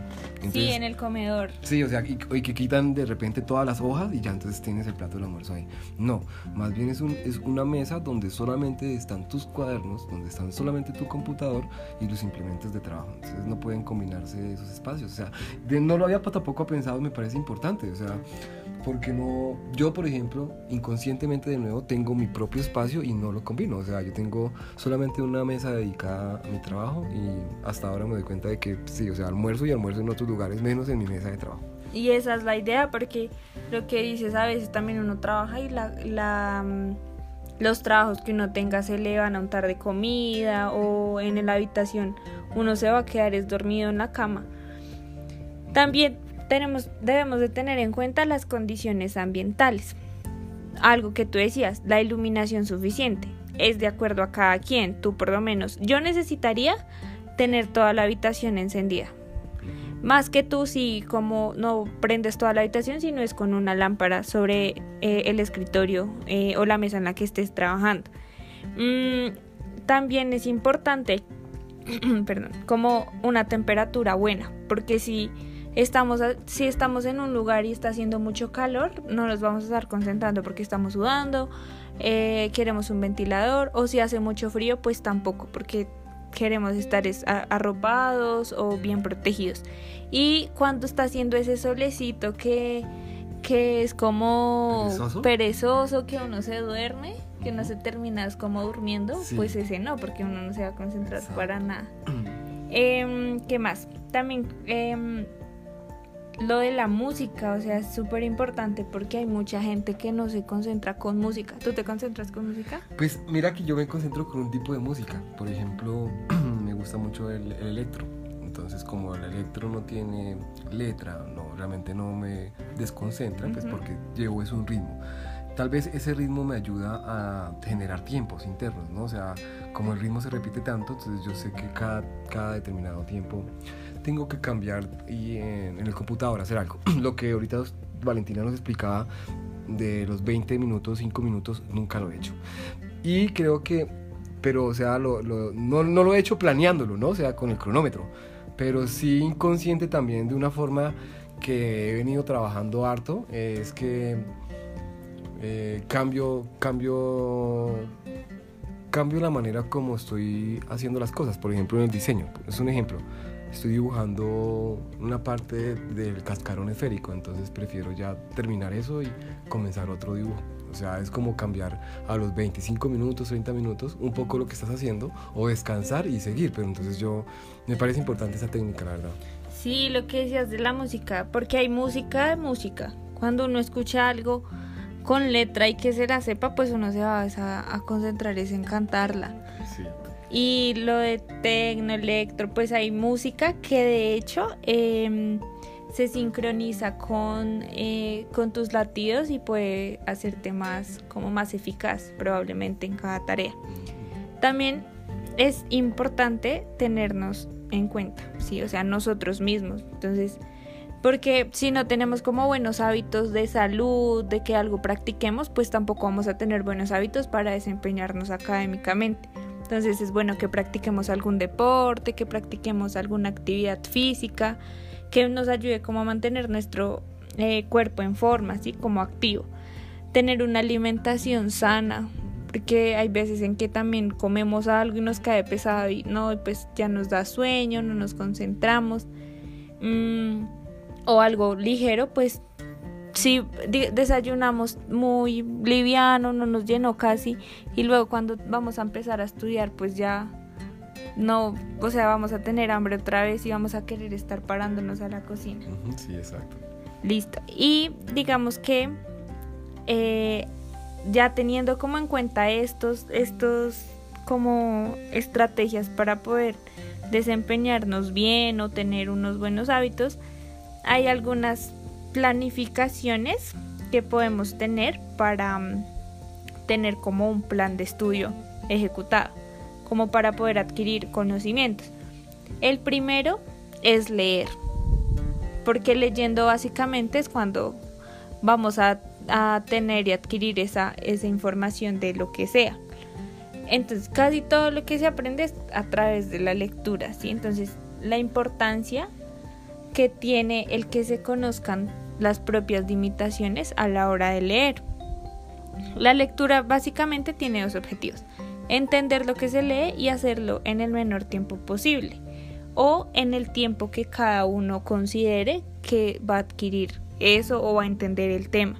sí, en el comedor. Sí, o sea, y, que quitan de repente todas las hojas y ya entonces tienes el plato del almuerzo ahí. No, más bien es, un, es una mesa donde solamente están tus cuadernos, donde están solamente tu computador y los implementos de trabajo. Entonces no pueden combinarse esos espacios. O sea, no lo había tampoco pensado, me parece importante. O sea, porque no, yo por ejemplo, inconscientemente de nuevo tengo mi propio espacio y no lo combino, o sea, yo tengo solamente una mesa dedicada a mi trabajo y hasta ahora me doy cuenta de que sí, o sea, almuerzo y almuerzo en otros lugares menos en mi mesa de trabajo. Y esa es la idea, porque lo que dices, a veces también uno trabaja y la, la, mm, los trabajos que uno tenga se le van a untar de comida o en la habitación uno se va a quedar es dormido en la cama. También debemos de tener en cuenta las condiciones ambientales. Algo que tú decías, la iluminación suficiente. Es de acuerdo a cada quien, tú por lo menos. Yo necesitaría tener toda la habitación encendida. Más que tú si como no prendes toda la habitación, sino es con una lámpara sobre eh, el escritorio eh, o la mesa en la que estés trabajando. Mm, también es importante, (clears throat) perdón, como una temperatura buena, porque si estamos si estamos en un lugar y está haciendo mucho calor, no nos vamos a estar concentrando porque estamos sudando, eh, queremos un ventilador, o si hace mucho frío, pues tampoco, porque queremos estar arropados o bien protegidos. Y cuando está haciendo ese solecito que, que es como ¿Perezoso? que uno se duerme, que no se termina como durmiendo, pues ese no, porque uno no se va a concentrar para nada. (clears throat) Em, ¿Qué más? También em, lo de la música, o sea, es súper importante porque hay mucha gente que no se concentra con música. ¿Tú te concentras con música? Pues mira que yo me concentro con un tipo de música. Por ejemplo, (clears throat) me gusta mucho el, electro. Entonces, como el electro no tiene letra, no realmente no me desconcentra, pues porque llevo es un ritmo. Tal vez ese ritmo me ayuda a generar tiempos internos, ¿no? O sea, como el ritmo se repite tanto, entonces yo sé que cada, cada determinado tiempo tengo que cambiar y en, el computador hacer algo. (clears throat) Lo que ahorita Valentina nos explicaba de los 20 minutos, 5 minutos, nunca lo he hecho. Y creo que, pero o sea, no, no lo he hecho planeándolo, ¿no? O sea, con el cronómetro, pero sí inconsciente también de una forma que he venido trabajando harto, es que eh, cambio, cambio, cambio la manera como estoy haciendo las cosas, por ejemplo en el diseño, es un ejemplo estoy dibujando una parte del cascarón esférico, entonces prefiero ya terminar eso y comenzar otro dibujo. O sea, es como cambiar a los 25 minutos, 30 minutos, un poco lo que estás haciendo, o descansar y seguir. Pero entonces yo, me parece importante esa técnica, la verdad. Sí, lo que decías de la música, porque hay música de música. Cuando uno escucha algo, con letra y que se la sepa, pues uno se va a, a concentrar es en cantarla. Sí. Y lo de tecno, electro, pues hay música que de hecho em, se sincroniza con, eh, con tus latidos y puede hacerte más, como más eficaz probablemente en cada tarea. También es importante tenernos en cuenta, ¿sí? O sea, nosotros mismos. Entonces, porque si no tenemos como buenos hábitos de salud, de que algo practiquemos, pues tampoco vamos a tener buenos hábitos para desempeñarnos académicamente. Entonces es bueno que practiquemos algún deporte, que practiquemos alguna actividad física, que nos ayude como a mantener nuestro eh, cuerpo en forma, así como activo. Tener una alimentación sana, porque hay veces en que también comemos algo y nos cae pesado y no, pues ya nos da sueño, no nos concentramos. Mm, o algo ligero, pues si desayunamos muy liviano, no nos llenó casi y luego cuando vamos a empezar a estudiar pues ya no, o sea, vamos a tener hambre otra vez y vamos a querer estar parándonos a la cocina. Sí, exacto. Listo. Y digamos que eh, ya teniendo como en cuenta estos, estos como estrategias para poder desempeñarnos bien o tener unos buenos hábitos, hay algunas planificaciones que podemos tener para mm, tener como un plan de estudio ejecutado, como para poder adquirir conocimientos. El primero es leer, porque leyendo básicamente es cuando vamos a, tener y adquirir esa, esa información de lo que sea. Entonces, casi todo lo que se aprende es a través de la lectura, ¿sí? Entonces, la importancia que tiene el que se conozcan las propias limitaciones a la hora de leer. La lectura básicamente tiene dos objetivos, entender lo que se lee y hacerlo en el menor tiempo posible o en el tiempo que cada uno considere que va a adquirir eso o va a entender el tema.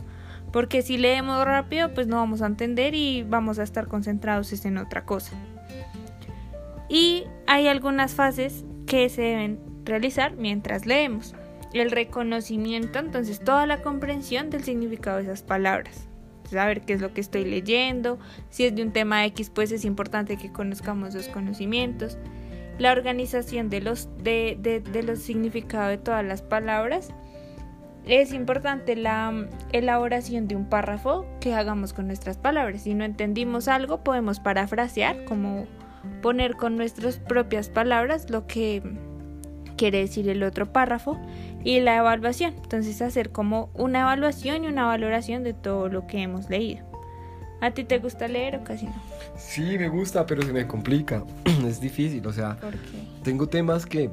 Porque si leemos rápido, pues no vamos a entender y vamos a estar concentrados en otra cosa. Y hay algunas fases que se deben realizar mientras leemos. El reconocimiento, entonces toda la comprensión del significado de esas palabras. Saber qué es lo que estoy leyendo, si es de un tema X, pues es importante que conozcamos los conocimientos. La organización de los, de, de, los significados de todas las palabras. Es importante la mm, elaboración de un párrafo que hagamos con nuestras palabras. Si no entendimos algo, podemos parafrasear, como poner con nuestras propias palabras lo que quiere decir el otro párrafo y la evaluación. Entonces hacer como una evaluación y una valoración de todo lo que hemos leído. ¿A ti te gusta leer o casi no? Sí, me gusta, pero se me complica. (clears throat) es difícil, o sea, ¿Por qué? tengo temas que,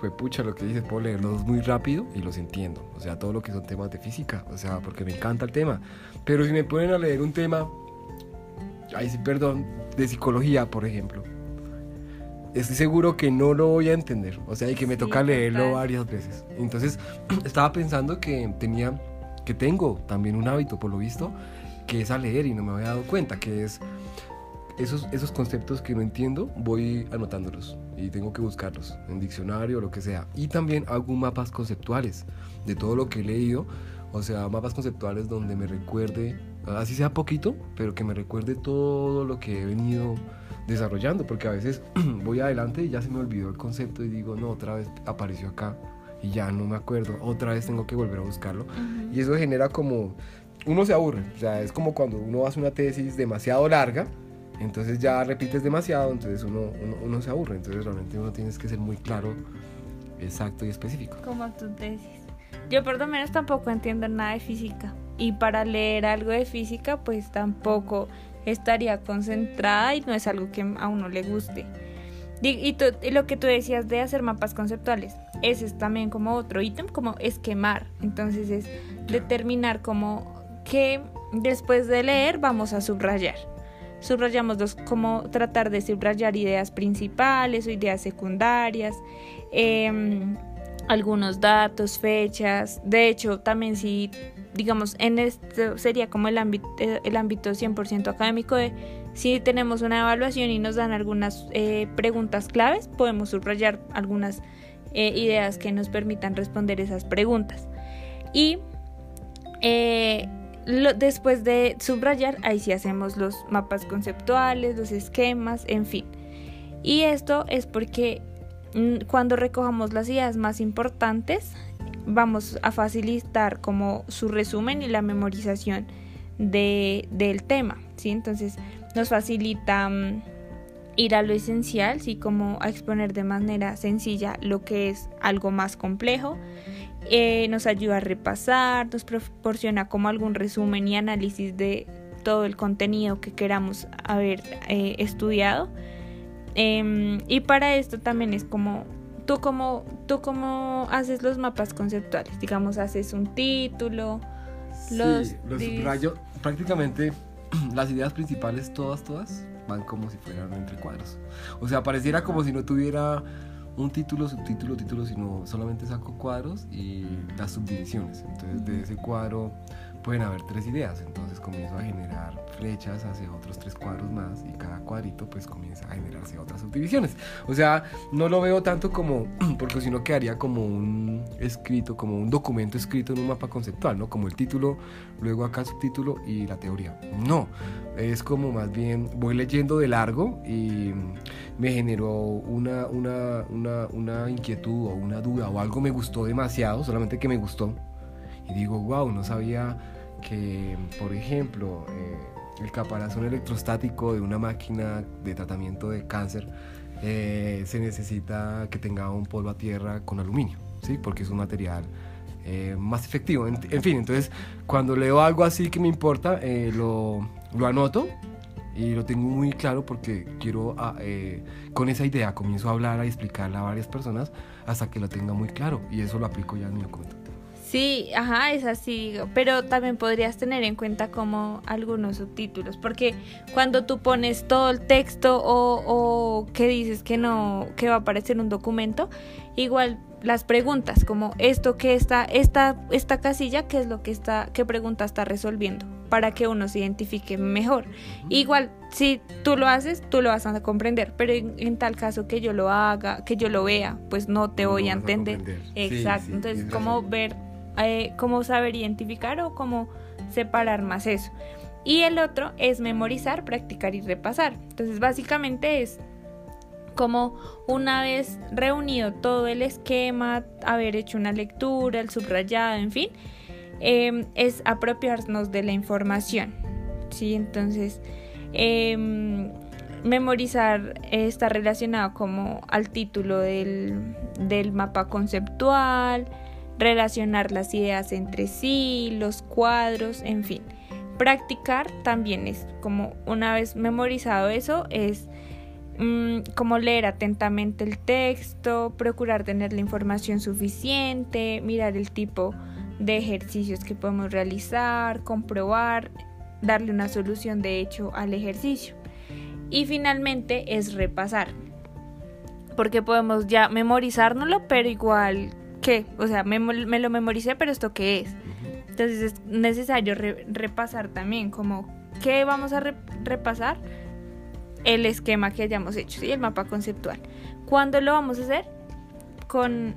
pues pucha, lo que dices, puedo leerlos muy rápido y los entiendo. O sea, todo lo que son temas de física, o sea, porque me encanta el tema. Pero si me ponen a leer un tema, ay, sí, perdón, de psicología, por ejemplo, estoy seguro que no lo voy a entender. O sea, y que me toca leerlo varias veces. Entonces, (clears throat) estaba pensando que tenía, que tengo también un hábito, por lo visto, que es a leer y no me había dado cuenta, que es esos, esos conceptos que no entiendo, voy anotándolos y tengo que buscarlos en diccionario o lo que sea. Y también hago mapas conceptuales de todo lo que he leído, o sea, mapas conceptuales donde me recuerde, así sea poquito, pero que me recuerde todo lo que he venido desarrollando, porque a veces (clears throat) voy adelante y ya se me olvidó el concepto y digo, no, otra vez apareció acá y ya no me acuerdo, otra vez tengo que volver a buscarlo. Y eso genera como, uno se aburre, o sea, es como cuando uno hace una tesis demasiado larga, entonces ya repites demasiado, entonces uno, uno, se aburre, entonces realmente uno tienes que ser muy claro, exacto y específico. Como tu tesis. Yo por lo menos tampoco entiendo nada de física. Y para leer algo de física, pues tampoco estaría concentrada y no es algo que a uno le guste. Y, lo que tú decías de hacer mapas conceptuales, ese es también como otro ítem, como esquemar. Entonces es determinar como que después de leer vamos a subrayar. Subrayamos dos, como tratar de subrayar ideas principales o ideas secundarias, em, algunos datos, fechas. De hecho, también si digamos, en esto sería como el ámbito, eh, el ámbito 100% académico de si tenemos una evaluación y nos dan algunas eh, preguntas claves, podemos subrayar algunas eh, ideas que nos permitan responder esas preguntas. Y después de subrayar, ahí sí hacemos los mapas conceptuales, los esquemas, en fin. Y esto es porque mm, cuando recojamos las ideas más importantes, vamos a facilitar como su resumen y la memorización de, del tema, ¿sí? Entonces nos facilita mm, ir a lo esencial, ¿sí? Como a exponer de manera sencilla lo que es algo más complejo. Eh, nos ayuda a repasar, nos proporciona como algún resumen y análisis de todo el contenido que queramos haber eh, estudiado. Em, y para esto también es como tú como tú cómo haces los mapas conceptuales, digamos haces un título, los sí, los subrayo. Prácticamente (clears throat) las ideas principales, todas, todas, van como si fueran entre cuadros. O sea, pareciera como si no tuviera un título, subtítulo, título, sino solamente saco cuadros y las subdivisiones. Entonces, de ese cuadro pueden haber tres ideas. Entonces, comienzo a generar flechas hacia otros tres cuadros más y cada cuadrito, pues comienza a generarse otras subdivisiones. O sea, no lo veo tanto como, (clears throat) porque si no quedaría como un escrito, como un documento escrito en un mapa conceptual, ¿no? Como el título, luego acá subtítulo y la teoría. No, es como más bien voy leyendo de largo y me generó una, una, una, una inquietud o una duda o algo me gustó demasiado, solamente que me gustó. Y digo, wow, no sabía que, por ejemplo, eh, el caparazón electrostático de una máquina de tratamiento de cáncer eh, se necesita que tenga un polvo a tierra con aluminio, ¿sí? Porque es un material eh, más efectivo. En, fin, entonces cuando leo algo así que me importa, lo, lo anoto y lo tengo muy claro porque quiero, ah, con esa idea comienzo a hablar, a explicarla a varias personas hasta que lo tenga muy claro y eso lo aplico ya en mi documento. Sí, ajá, es así, pero también podrías tener en cuenta como algunos subtítulos, porque cuando tú pones todo el texto o, o que dices que no, que va a aparecer un documento, igual las preguntas, como esto que está, esta, esta casilla, qué es lo que está, qué pregunta está resolviendo, para que uno se identifique mejor. Igual, si tú lo haces, tú lo vas a comprender, pero en, en tal caso que yo lo haga, que yo lo vea, pues no te No voy a entender. Sí, Exacto, sí, entonces razón. ver, eh, cómo saber identificar o cómo separar más eso. Y el otro es memorizar, practicar y repasar. Entonces básicamente es como una vez reunido todo el esquema, haber hecho una lectura, el subrayado, en fin, eh, es apropiarnos de la información. ¿sí? Entonces, eh, memorizar está relacionado como al título del, del mapa conceptual, relacionar las ideas entre sí, los cuadros, en fin. Practicar también es como una vez memorizado eso, es mm, como leer atentamente el texto, procurar tener la información suficiente, mirar el tipo de ejercicios que podemos realizar, comprobar, darle una solución de hecho al ejercicio. Y finalmente es repasar. Porque podemos ya memorizárnoslo, pero igual que, o sea, me, me lo memoricé, pero esto qué es. Entonces es necesario re- repasar también, como qué vamos a re- repasar, el esquema que hayamos hecho, ¿sí? el mapa conceptual. ¿Cuándo lo vamos a hacer? Con,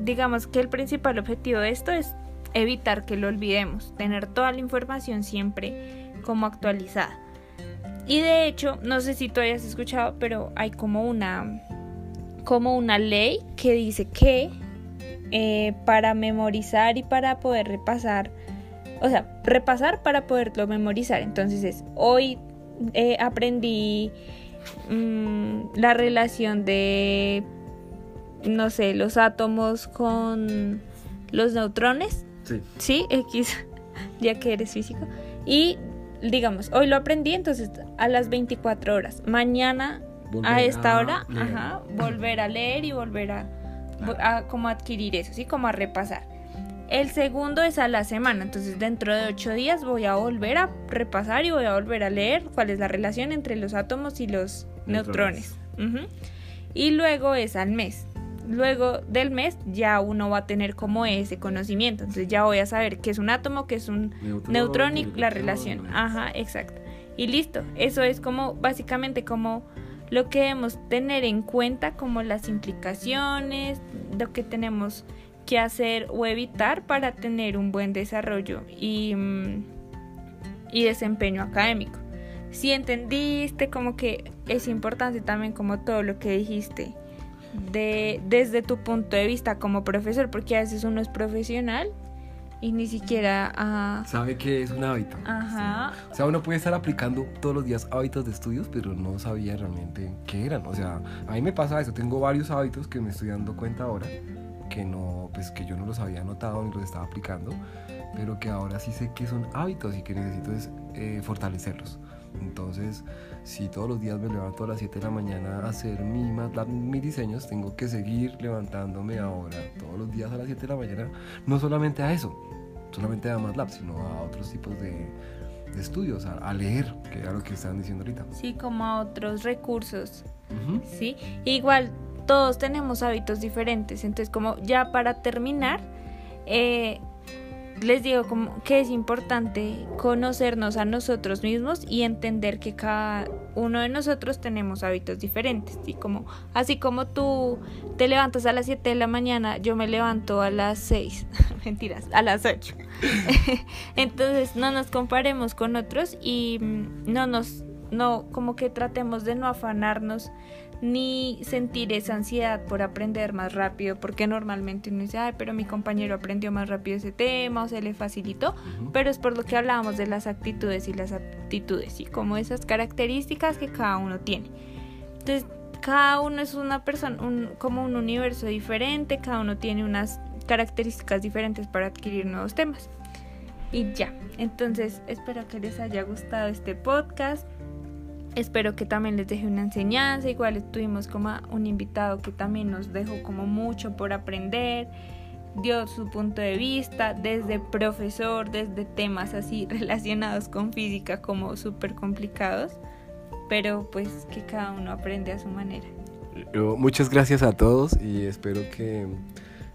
digamos que el principal objetivo de esto es evitar que lo olvidemos, tener toda la información siempre como actualizada. Y de hecho, no sé si tú hayas escuchado, pero hay como una, como una ley que dice que eh, para memorizar y para poder repasar, o sea, repasar para poderlo memorizar. Entonces es, hoy eh, aprendí mm, la relación de, no sé, los átomos con los neutrones, Sí. ¿sí? X, (laughs) ya que eres físico. Y digamos, hoy lo aprendí, entonces a las 24 horas. Mañana a esta a hora, leer. ajá, volver a leer y volver a. a como adquirir eso, ¿sí? Como a repasar. El segundo es a la semana, entonces dentro de ocho días voy a volver a repasar y voy a volver a leer cuál es la relación entre los átomos y los neutrones. Neutrones. Ujú. Y luego es al mes. Luego del mes ya uno va a tener como ese conocimiento, entonces ya voy a saber qué es un átomo, qué es un Neutrón, neutrón y la relación. Ajá, exacto. Y listo. Eso es como básicamente como lo que debemos tener en cuenta como las implicaciones, lo que tenemos que hacer o evitar para tener un buen desarrollo y, mm, y desempeño académico. Si entendiste como que es importante también como todo lo que dijiste de desde tu punto de vista como profesor, porque a veces uno es profesional y ni siquiera ah, Sabe que es un hábito. Ajá. O sea, uno puede estar aplicando todos los días hábitos de estudios, pero no sabía realmente qué eran. O sea, a mí me pasa eso. Tengo varios hábitos que me estoy dando cuenta ahora, que no, pues que yo no los había notado ni los estaba aplicando, pero que ahora sí sé que son hábitos y que necesito es, eh, fortalecerlos. Entonces, si todos los días me levanto a las 7 de la mañana a hacer mi MATLAB, mis diseños, tengo que seguir levantándome ahora todos los días a las 7 de la mañana, no solamente a eso, solamente a MATLAB, sino a otros tipos de, de estudios, a, a leer, que era lo que estaban diciendo ahorita. Sí, como a otros recursos. ¿sí? Igual todos tenemos hábitos diferentes, entonces como ya para terminar, eh, les digo como que es importante conocernos a nosotros mismos y entender que cada uno de nosotros tenemos hábitos diferentes, ¿sí? Como, así como tú te levantas a las 7 de la mañana, yo me levanto a las 6, (laughs) mentiras, a las 8. (laughs) Entonces no nos comparemos con otros y mm, no nos, no, como que tratemos de no afanarnos ni sentir esa ansiedad por aprender más rápido, porque normalmente uno dice, ay, pero mi compañero aprendió más rápido ese tema o se le facilitó, pero es por lo que hablábamos de las actitudes y las aptitudes y como esas características que cada uno tiene. Entonces, cada uno es una persona, un- como un universo diferente, cada uno tiene unas características diferentes para adquirir nuevos temas. Y ya, entonces espero que les haya gustado este podcast. Espero que también les deje una enseñanza. Igual estuvimos como un invitado que también nos dejó como mucho por aprender. Dio su punto de vista desde profesor, desde temas así (laughs) relacionados con física como súper complicados. Pero pues que cada uno aprende a su manera. Muchas gracias a todos y espero que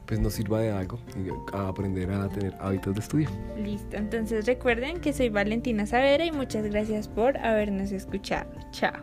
pues nos sirva de algo a aprender a tener hábitos de estudio. Listo, entonces recuerden que soy Valentina Savera y muchas gracias por habernos escuchado. Chao.